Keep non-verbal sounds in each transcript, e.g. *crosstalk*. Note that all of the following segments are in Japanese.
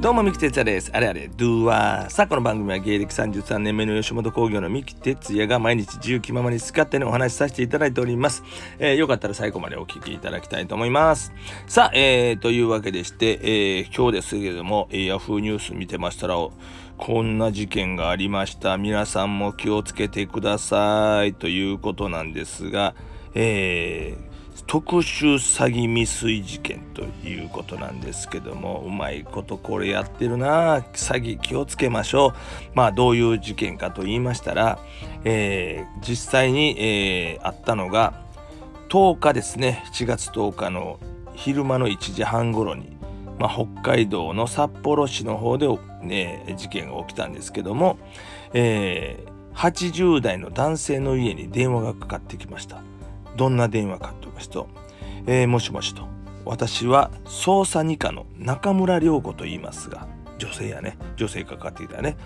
どうも、三木哲也です。あれあれ、ドゥーワー。さあ、この番組は芸歴33年目の吉本興業の三木哲也が毎日自由気ままに好き勝手にお話しさせていただいております。えー、よかったら最後までお聞きいただきたいと思います。さあ、えー、というわけでして、えー、今日ですけれども、えー、ヤフーニュース見てましたら、こんな事件がありました。皆さんも気をつけてください。ということなんですが、えー、特殊詐欺未遂事件ということなんですけどもうまいことこれやってるな。詐欺気をつけましょう。まあどういう事件かと言いましたら、えー、実際に、えー、あったのが10日ですね。7月10日の昼間の1時半頃に、まあ、北海道の札幌市の方で、ね、事件が起きたんですけども、えー、80代の男性の家に電話がかかってきました。どんな電話かと言いますと、えー、もしもしと、私は捜査二課の中村良子と言いますが、女性やね、女性かかっていたね、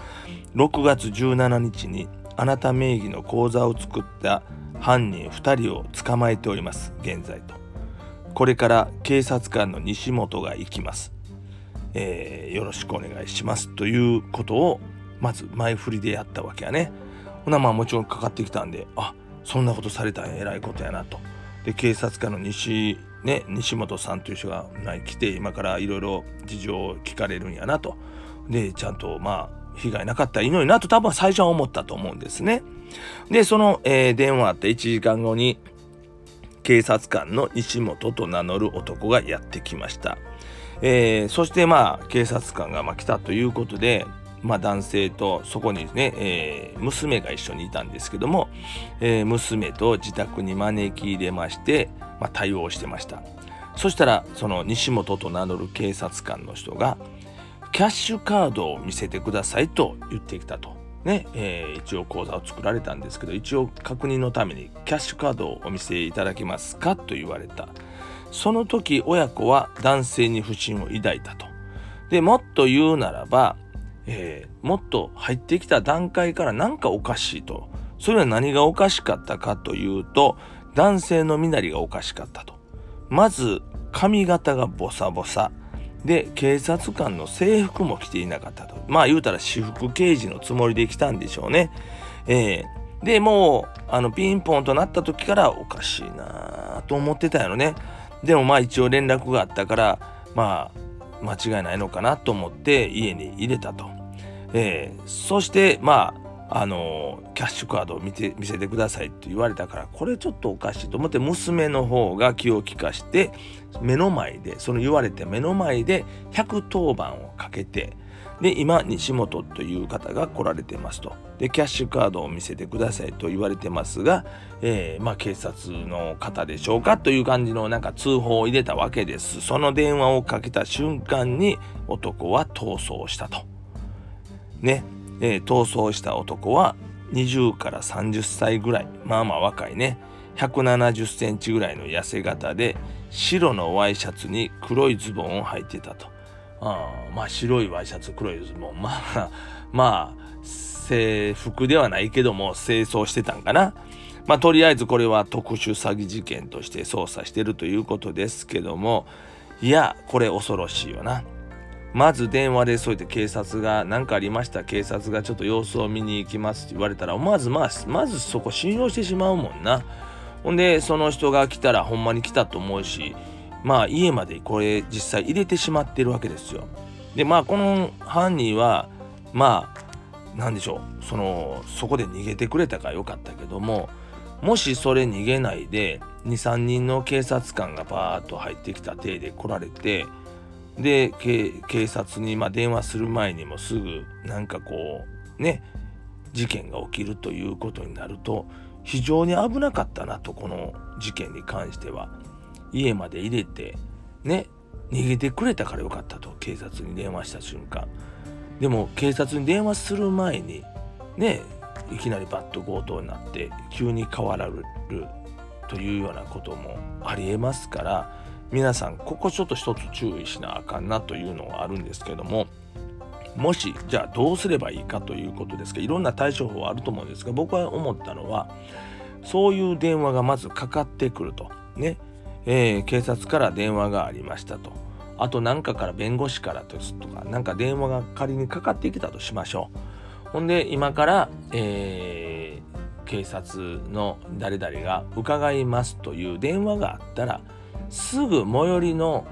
6月17日にあなた名義の口座を作った犯人2人を捕まえております、現在と。これから警察官の西本が行きます。えー、よろしくお願いしますということをまず前振りでやったわけやね。ほなまあもちろんかかってきたんであそんなことされたらえらいことやなと。で警察官の西,、ね、西本さんという人が来て今からいろいろ事情を聞かれるんやなと。でちゃんとまあ被害なかったらいいのになと多分最初は思ったと思うんですね。でその、えー、電話あって1時間後に警察官の西本と名乗る男がやってきました。えー、そしてまあ警察官がま来たということでまあ、男性とそこにね、えー、娘が一緒にいたんですけども、えー、娘と自宅に招き入れまして、まあ、対応してました。そしたらその西本と名乗る警察官の人がキャッシュカードを見せてくださいと言ってきたと。ねえー、一応口座を作られたんですけど一応確認のためにキャッシュカードをお見せいただけますかと言われた。その時親子は男性に不信を抱いたと。でもっと言うならばえー、もっと入ってきた段階から何かおかしいと。それは何がおかしかったかというと、男性の身なりがおかしかったと。まず、髪型がボサボサ。で、警察官の制服も着ていなかったと。まあ言うたら私服刑事のつもりで来たんでしょうね。えー、で、もう、あの、ピンポンとなった時からおかしいなと思ってたよね。でもまあ一応連絡があったから、まあ、間違いないのかなと思って家に入れたと。えー、そしてまああのキャッシュカードを見て見せてくださいって言われたからこれちょっとおかしいと思って娘の方が気を利かして目の前でその言われて目の前で110番をかけてで今西本という方が来られてますと。でキャッシュカードを見せてくださいと言われてますが、えー、まあ、警察の方でしょうかという感じのなんか通報を入れたわけです。その電話をかけた瞬間に男は逃走したと。ね、えー、逃走した男は20から30歳ぐらい。まあまあ若いね。170センチぐらいの痩せ型で白のワイシャツに黒いズボンを履いてたと。あまあ白いワイシャツ黒いズボン。まあまあ制服ではないけども清掃してたんかな。まあとりあえずこれは特殊詐欺事件として捜査してるということですけども。いやこれ恐ろしいよな。まず電話でそうやって警察が何かありました？警察がちょっと様子を見に行きますって言われたらまずまあまずそこ信用してしまうもんな。ほんでその人が来たらほんまに来たと思うしまあ家までこれ実際入れてしまってるわけですよ。でまあこの犯人はまあ何でしょうそのそこで逃げてくれたからよかったけどももしそれ逃げないで23人の警察官がバーッと入ってきた体で来られてで警察にま電話する前にもすぐなんかこうね事件が起きるということになると非常に危なかったなとこの事件に関しては家まで入れてね逃げてくれたからよかったと警察に電話した瞬間。でも警察に電話する前にねいきなりバッと強盗になって急に変わられるというようなこともありえますから皆さんここちょっと一つ注意しなあかんなというのがあるんですけどももしじゃあどうすればいいかということですがいろんな対処法はあると思うんですが僕は思ったのはそういう電話がまずかかってくるとね、えー、警察から電話がありましたとあと何かから弁護士からですとかなんか電話が仮にかかってきたとしましょうほんで今から、えー、警察の誰々が伺いますという電話があったらすぐ最寄りの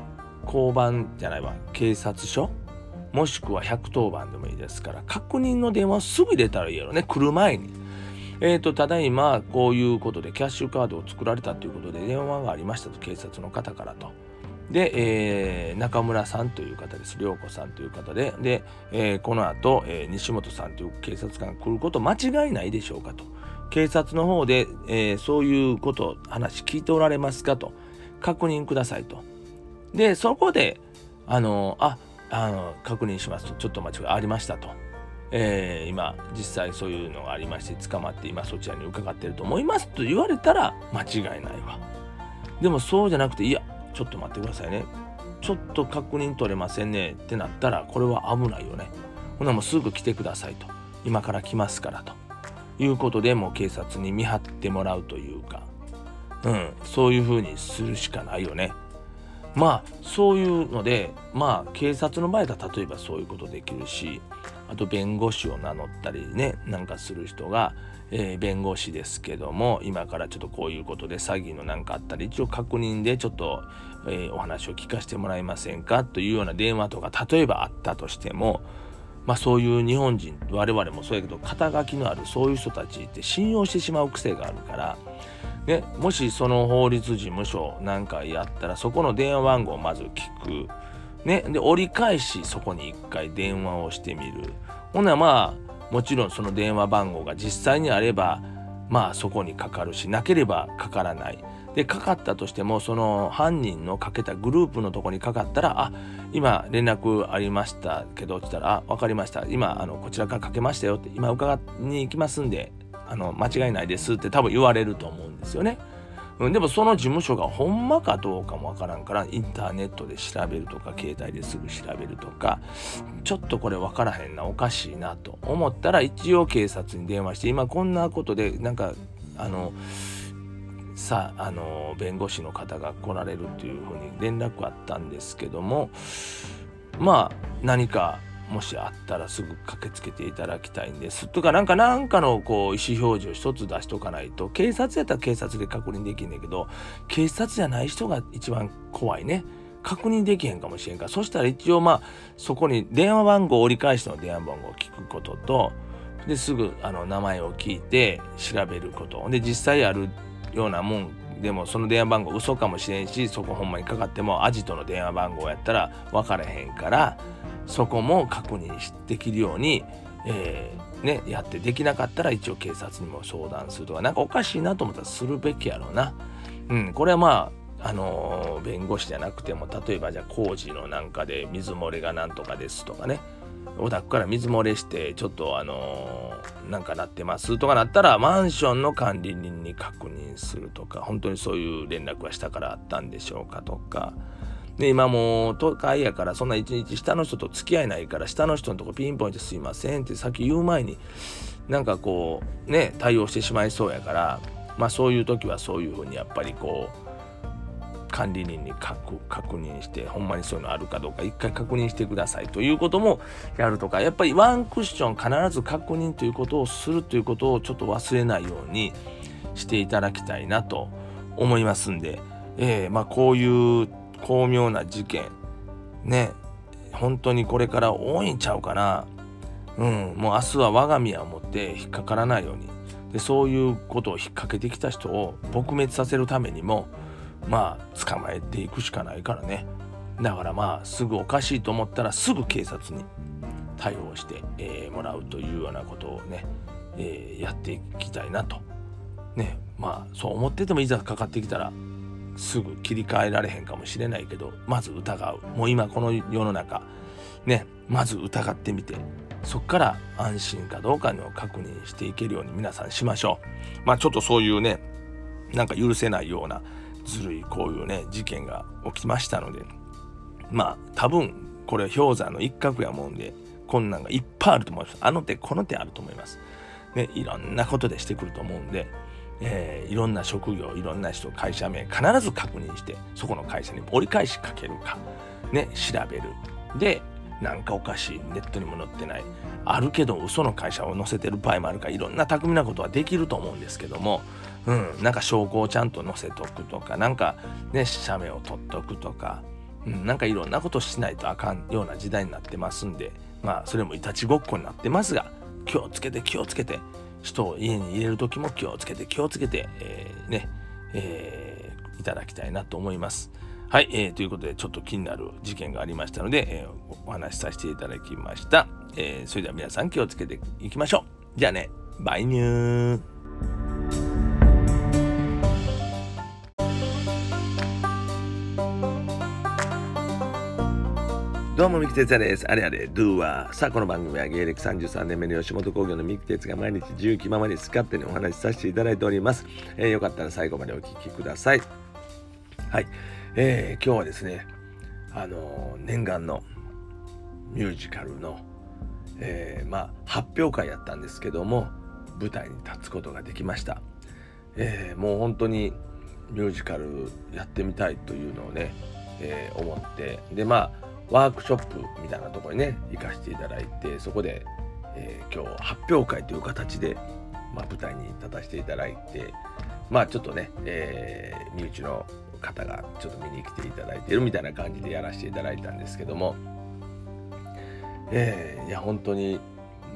交番じゃないわ警察署もしくは110番でもいいですから確認の電話をすぐ入れたらいいやろね来る前に。えーと、ただいまこういうことでキャッシュカードを作られたということで電話がありましたと警察の方からと。で、えー、中村さんという方です。涼子さんという方で、で、えー、この後、えー、西本さんという警察官が来ること間違いないでしょうかと。警察の方で、えそういうこと、話聞いておられますかと。確認くださいと。で、そこで、あの、あ、あの、確認しますと、ちょっと間違いありましたと。えー、今実際そういうのがありまして捕まって今そちらに伺ってると思いますと言われたら間違いないわ。でもそうじゃなくていやちょっと待ってくださいね。ちょっと確認取れませんねってなったらこれは危ないよね。ほなもうすぐ来てくださいと。今から来ますからと。いうことでもう警察に見張ってもらうというか。うんそういうふうにするしかないよね。まあそういうのでまあ警察の場合だ例えばそういうことできるしあと弁護士を名乗ったりねなんかする人が、えー、弁護士ですけども今からちょっとこういうことで詐欺のなんかあったり一応確認でちょっと、えー、お話を聞かせてもらえませんかというような電話とか例えばあったとしてもまあそういう日本人我々もそうやけど肩書きのあるそういう人たちって信用してしまう癖があるからね、もしその法律事務所なんかやったらそこの電話番号をまず聞く。ね、で折り返しそこに一回電話をしてみる。ほんならまあもちろんその電話番号が実際にあればまあそこにかかるしなければかからない。でかかったとしてもその犯人のかけたグループのとこにかかったら「あ今連絡ありましたけど」って言ったら「あ分かりました今あのこちらからかけましたよ」って「今伺いに行きますんであの間違いないですって多分言われると思うんですよね。うん、でもその事務所がほんまかどうかもわからんからインターネットで調べるとか携帯ですぐ調べるとかちょっとこれ分からへんなおかしいなと思ったら一応警察に電話して今こんなことでなんかあのさあの弁護士の方が来られるっていうふうに連絡あったんですけどもまあ何かもしあったらすぐ駆けつけていただきたいんですとかなんかなんかのこう意思表示を一つ出しとかないと警察やったら警察で確認できんねんけど警察じゃない人が一番怖いね。確認できへんかもしれんから。そしたら一応まあそこに電話番号を折り返しての電話番号を聞くこととですぐあの名前を聞いて調べること。で実際あるようなもんでもその電話番号嘘かもしれんしそこほんまにかかってもアジトの電話番号やったら分からへんからそこも確認できるように、えー、ね、やってできなかったら一応警察にも相談するとか、何かおかしいなと思ったらするべきやろうな。うん、これはまあ、あのー、弁護士じゃなくても、例えばじゃあ工事のなんかで水漏れがなんとかですとかね、お宅から水漏れして、ちょっとあのー、なんかなってますとかなったら、マンションの管理人に確認するとか、本当にそういう連絡は下からあったんでしょうかとか、で、今もう都会やからそんな一日下の人と付き合いないから下の人のとこピンポイントすいませんってさっき言う前になんかこうね対応してしまいそうやからまあそういう時はそういうふうにやっぱりこう管理人に確確認してほんまにそういうのあるかどうか一回確認してください。ということもやるとかやっぱりワンクッション必ず確認ということをするということをちょっと忘れないようにしていただきたいなと思いますんで、えー、まあこういう巧妙な事件。ね。本当にこれから多いんちゃうかな。うん。もう明日は我が身を持って引っかからないように。でそういうことを引っ掛けてきた人を撲滅させるためにもまあ捕まえていくしかないからね。だからまあすぐおかしいと思ったらすぐ警察に対応して、えー、もらうというようなことをね、えー、やっていきたいなと。ね。まあそう思っててもいざかかってきたらすぐ切り替えられへんかもしれないけどまず疑う。もう今この世の中ねまず疑ってみてそっから安心かどうかの確認していけるように皆さんしましょう。まあちょっとそういうねなんか許せないようなずるいこういうね事件が起きましたのでまあ多分これ氷山の一角やもんでこんなんがいっぱいあると思います。あの手この手あると思います。ねいろんなことでしてくると思うんでえー、いろんな職業いろんな人会社名必ず確認してそこの会社に折り返しかけるか。ね調べる。でなんかおかしいネットにも載ってない。あるけど嘘の会社を載せてる場合もあるかいろんな巧みなことはできると思うんですけども、うん、なんか証拠をちゃんと載せとくとかなんかね写メを撮っとくとか、うん、なんかいろんなことしないとあかんような時代になってますんで。まあそれもいたちごっこになってますが気をつけて気をつけて人を家に入れる時も気をつけて気をつけて、えー、ね、えー、いただきたいなと思います。はい、えー、ということでちょっと気になる事件がありましたので、えー、お話しさせていただきました。えー、それでは皆さん気をつけていきましょう。じゃあね、バイニュー。どうも、三木哲也です。あれあれ、ドゥは。さあ、この番組は芸歴33年目の吉本興業の三木哲が毎日自由気ままに使ってにお話しさせていただいております。えー、よかったら最後までお聞きください。はい。えー、今日はですね、あのー、念願のミュージカルの、えー、まあ、発表会やったんですけども、舞台に立つことができました。えもう本当にミュージカルやってみたいというのをね、え思って、で、まあ、ワークショップみたいなとこにね行かせていただいてそこで、えー、今日発表会という形で、まあ、舞台に立たせていただいてまあちょっとね、えー、身内の方がちょっと見に来ていただいてるみたいな感じでやらせていただいたんですけども、えー、いや本当に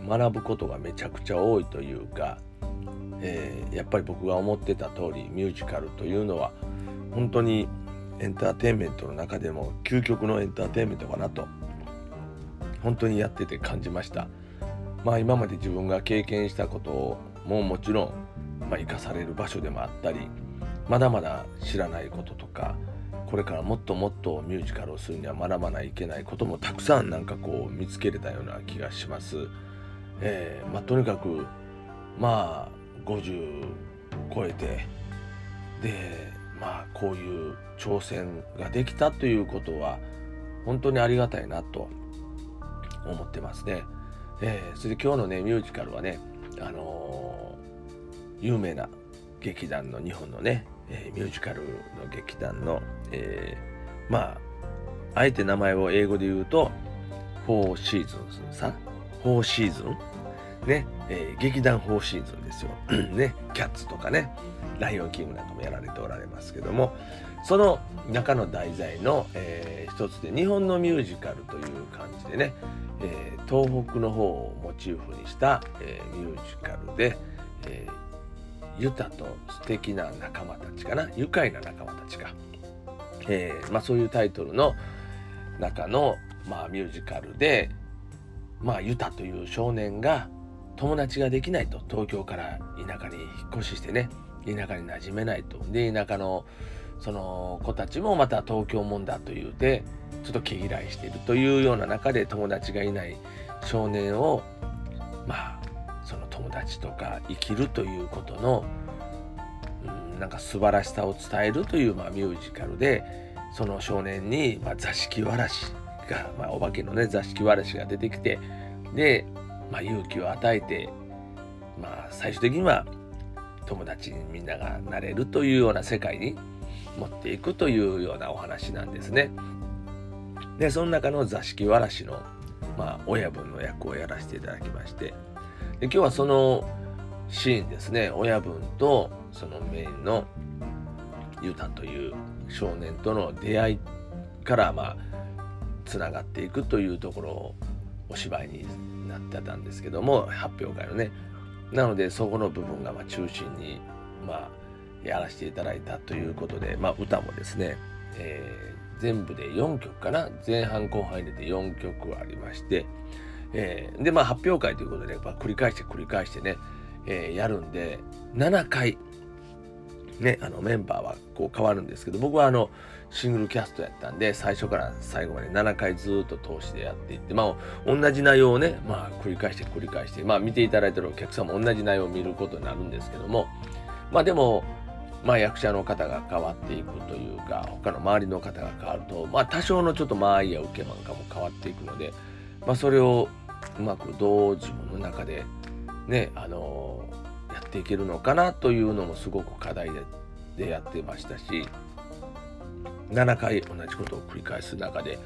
学ぶことがめちゃくちゃ多いというか、えー、やっぱり僕が思ってた通りミュージカルというのは本当にエンターテインメントの中でも究極のエンターテインメントかなと本当にやってて感じましたまあ今まで自分が経験したことをももちろん、まあ、生かされる場所でもあったりまだまだ知らないこととかこれからもっともっとミュージカルをするには学ばないといけないこともたくさんなんかこう見つけれたような気がします。えー、まあ、とにかくまあ50超えてでまあこういう挑戦ができたということは本当にありがたいなと思ってますね。えー、それで今日のねミュージカルはね、あのー、有名な劇団の日本のね、えー、ミュージカルの劇団の、えー、まああえて名前を英語で言うと「フォーシーズンズ」さ「フォーシーズン」ね、えー、劇団フォーシーズンですよ。*clears throat* ね、キャッツとかね、ライオンキングなんかもやられておられますけども。その中の題材の、えー、一つで日本のミュージカルという感じでね、えー、東北の方をモチーフにした、えー、ミュージカルで、えー、ユタと素敵な仲間たちかな。愉快な仲間たちか、えーまあ、そういうタイトルの中の、まあ、ミュージカルで、まあ、ユタという少年が友達ができないと東京から田舎に引っ越ししてね田舎に馴染めないと。で、田舎のその子たちもまた東京もんだと言うて、ちょっと毛嫌いしているというような中で友達がいない少年を、まあ、その友達とか生きるということの、うん、なんか素晴らしさを伝えるという、まあ、ミュージカルで、その少年に、まあ、座敷わらしが、まあ、お化けのね、座敷わらしが出てきて、で、まあ、勇気を与えて、まあ、最終的には友達にみんながなれるというような世界に持っていくというようなお話なんですね。でその中の座敷わらしの、まあ、親分の役をやらせていただきましてで今日はそのシーンですね親分とそのメインのユタという少年との出会いからまあつながっていくというところをお芝居になってたんですけども発表会のね。なのでそこの部分がま中心にまあやらせていただいたということで、まあ、歌もですね、えー、全部で4曲かな。前半後半入れて4曲ありまして、えー、でまあ発表会ということで、まあ、繰り返して繰り返してね、えー、やるんで7回ねあのメンバーはこう変わるんですけど僕はあのシングルキャストやったんで、最初から最後まで7回ずっと通してやっていって、まあ、同じ内容をね、まあ、繰り返して繰り返して、まあ、見ていただいてるお客さんも同じ内容を見ることになるんですけども、まあ、でも、まあ、役者の方が変わっていくというか、他の周りの方が変わると、まあ、多少のちょっと間合いや受けなんかも変わっていくので、まあ、それをうまく同時の中で、ね、あの、やってっていけるのかなというのもすごく課題でやってましたし7回同じことを繰り返す中で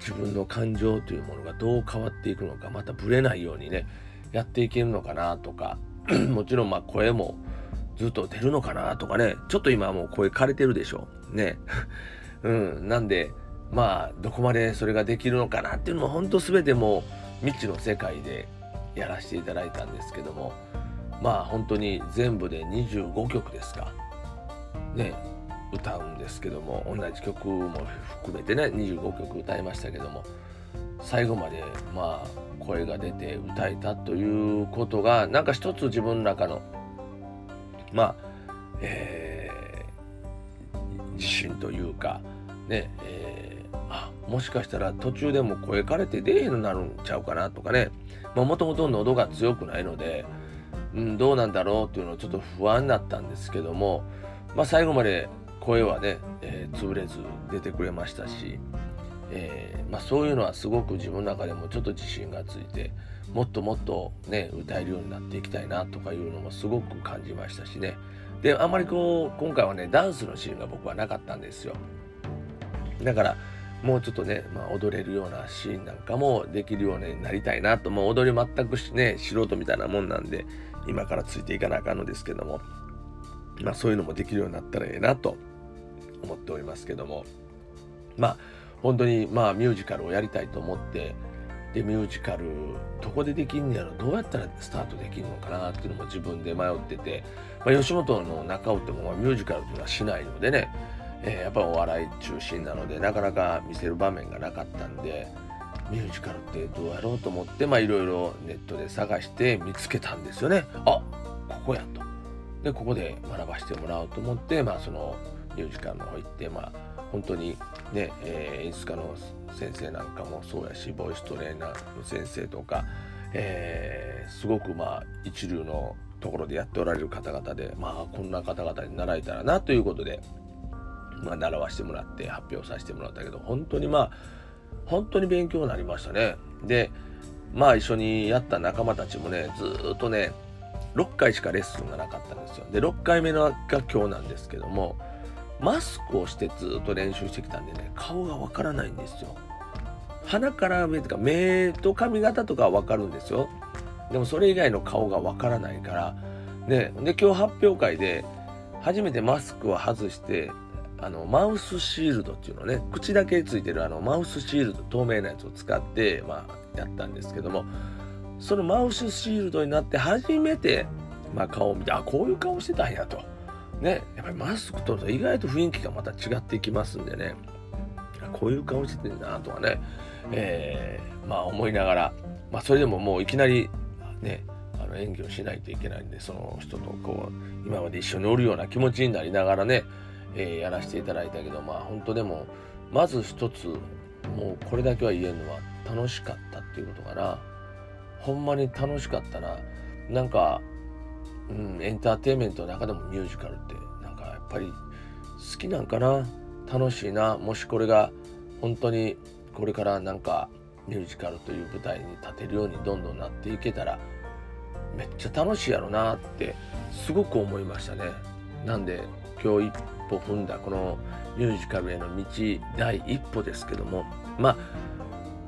自分の感情というものがどう変わっていくのかまたぶれないようにねやっていけるのかなとか *clears throat* もちろんまあ声もずっと出るのかなとかねちょっと今もう声枯れてるでしょうね。*laughs* うんなんでまあどこまでそれができるのかなっていうのも本当全てもう未知の世界でやらせていただいたんですけどもまあ本当に全部で25曲ですか。ね歌うんですけども同じ曲も含めてね25曲歌いましたけども最後までまあ声が出て歌えたということがなんか一つ自分の中のまあえー、自信というかねえー、あもしかしたら途中でも声枯れて出えへんようになるんちゃうかなとかね。もともと喉が強くないので、うん、どうなんだろうっていうのはちょっと不安だったんですけども、まあ、最後まで声はね、えー、潰れず出てくれましたし、えー、まあ、そういうのはすごく自分の中でもちょっと自信がついてもっともっとね歌えるようになっていきたいなとかいうのもすごく感じましたしね。であんまりこう今回はねダンスのシーンが僕はなかったんですよ。だからもうちょっとね、まあ、踊れるようなシーンなんかもできるようになりたいなと、もう踊り全くしね、素人みたいなもんなんで、今からついていかなあかんのですけども、まあそういうのもできるようになったらええなと思っておりますけども、まあ本当にまあミュージカルをやりたいと思って、で、ミュージカル、どこでできんねやろ、どうやったらスタートできるのかなっていうのも自分で迷ってて、まあ、吉本の中尾ってもミュージカルっていうのはしないのでね、えー、やっぱお笑い中心なのでなかなか見せる場面がなかったんでミュージカルってどうやろうと思っていろいろネットで探して見つけたんですよね。あここやと。でここで学ばせてもらおうと思ってまあそのミュージカルの方行ってまあ本当にね、えー、演出家の先生なんかもそうやしボイストレーナーの先生とか、えー、すごくまあ一流のところでやっておられる方々でまあこんな方々に習えたらなということでまあ、習わせてもらって発表させてもらったけど本当にまあ本当に勉強になりましたね。でまあ一緒にやった仲間たちもねずっとね6回しかレッスンがなかったんですよ。で6回目のが今日なんですけどもマスクをしてずっと練習してきたんでね顔がわからないんですよ鼻から目とか目と髪型とかはわかるんですよでもそれ以外の顔がわからないからねで今日発表会で初めてマスクを外してあのマウスシールドっていうのね口だけついてるあのマウスシールド透明なやつを使って、まあ、やったんですけどもそのマウスシールドになって初めて、まあ、顔を見てあこういう顔してたんやと。ね、やっぱりマスク取ると意外と雰囲気がまた違っていきますんでね。こういう顔しててんなとかね、えー、まあ思いながら、まあ、それでももういきなりねあの演技をしないといけないんでその人とこう今まで一緒におるような気持ちになりながらねえー、やらせていただいたけどまあ本当でもまず一つもうこれだけは言えるのは楽しかったっていうことかな。ほんまに楽しかったな。なんか、うん、エンターテインメントの中でもミュージカルってなんかやっぱり好きなんかな楽しいな。もしこれが本当にこれからなんかミュージカルという舞台に立てるようにどんどんなっていけたらめっちゃ楽しいやろなってすごく思いましたね。なんで今日一歩踏んだこのミュージカルへの道第一歩ですけどもまあ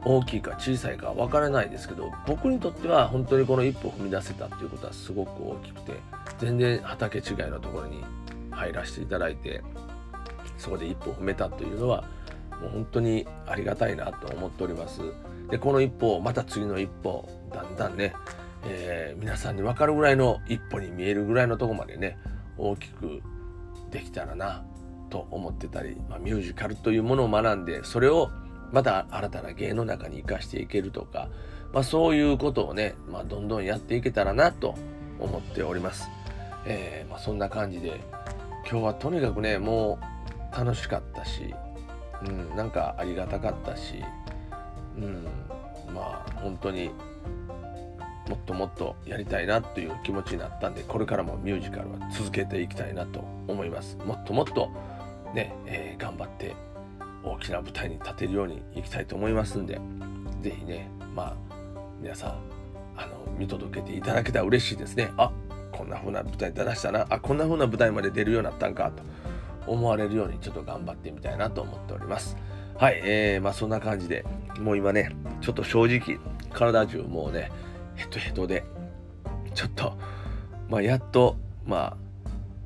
大きいか小さいかわからないですけど僕にとっては本当にこの一歩踏み出せたっていうことはすごく大きくて全然畑違いのところに入らせていただいてそこで一歩踏めたというのはもう本当にありがたいなと思っております。でこの一歩また次の一歩だんだんね、えー、皆さんに分かるぐらいの一歩に見えるぐらいのとこまでね大きくできたらなと思ってたり、まあ、ミュージカルというものを学んでそれをまた新たな芸の中に生かしていけるとか、まあ、そういうことをね、まあ、どんどんやっていけたらなと思っております。えー、まあ、そんな感じで今日はとにかくねもう楽しかったし、うん、なんかありがたかったし、うん、まあ本当にもっともっとやりたいなという気持ちになったんでこれからもミュージカルは続けていきたいなと思いますもっともっとね、えー、頑張って大きな舞台に立てるようにいきたいと思いますんで是非ねまあ皆さんあの見届けていただけたら嬉しいですね。あこんな風な舞台出だしたな。あこんな風な舞台まで出るようになったんかと思われるようにちょっと頑張ってみたいなと思っております。はいえー、まあそんな感じでもう今ねちょっと正直体中もうねヘトヘトでちょっとまあやっとまあ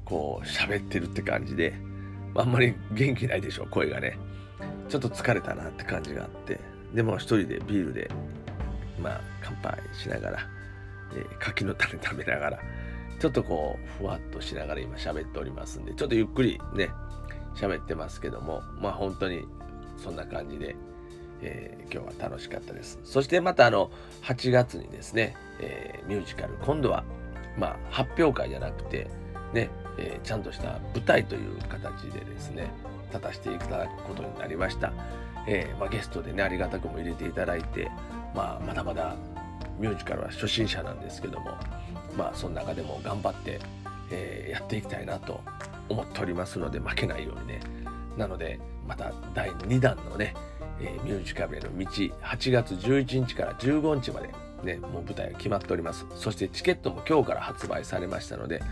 こう喋ってるって感じであんまり元気ないでしょ声がね。ちょっと疲れたなって感じがあって。でも一人でビールでまあ乾杯しながら、えー、柿の種食べながらちょっとこうふわっとしながら今喋っておりますんでちょっとゆっくりね喋ってますけどもまあ本当にそんな感じで、えー、今日は楽しかったです。そしてまたあの8月にですね、えー、ミュージカル今度はまあ発表会じゃなくてね、えー、ちゃんとした舞台という形でですね立たせていただくことになりました、えー、まあ、ゲストでねありがたくも入れていただいて、まあ、まだまだミュージカルは初心者なんですけどもまあその中でも頑張って、えー、やっていきたいなと思っておりますので負けないようにねなのでまた第2弾のね、えー、ミュージカルへの道8月11日から15日までね、もう舞台が決まっております。そしてチケットも今日から発売されましたので、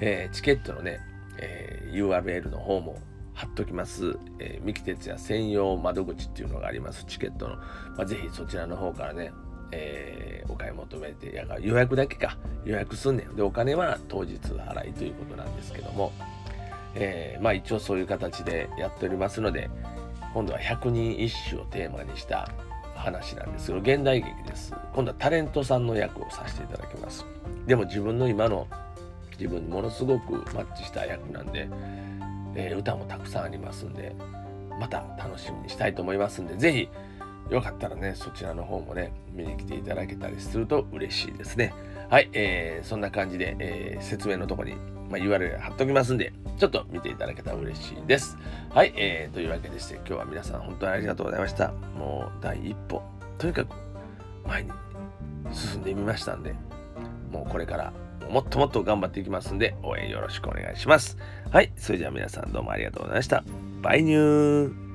えー、チケットのね、えー、URL の方も貼っときます。えー、三木哲也専用窓口っていうのがあります、チケットの。まあ、ぜひそちらの方からね、えー、お買い求めて、や予約だけか、予約すんねん。で、お金は当日払いということなんですけども、えー、まあ一応そういう形でやっておりますので、今度は百人一首をテーマにした話なんですけど、現代劇です。今度はタレントさんの役をさせていただきます。でも自分の今の自分にものすごくマッチした役なんで、えー、歌もたくさんありますんで、また楽しみにしたいと思いますんで、ぜひよかったらね、そちらの方もね、見に来ていただけたりすると嬉しいですね。はい、えー、そんな感じで、えー、説明のとこに、まあ、URL 貼っときますんで、ちょっと見ていただけたら嬉しいです。はい、えー、というわけでして、今日は皆さん本当にありがとうございました。もう第一歩、とにかく前に進んでみましたんで、もうこれからもっともっと頑張っていきますんで、応援よろしくお願いします。はい、それじゃあ皆さんどうもありがとうございました。バイニュー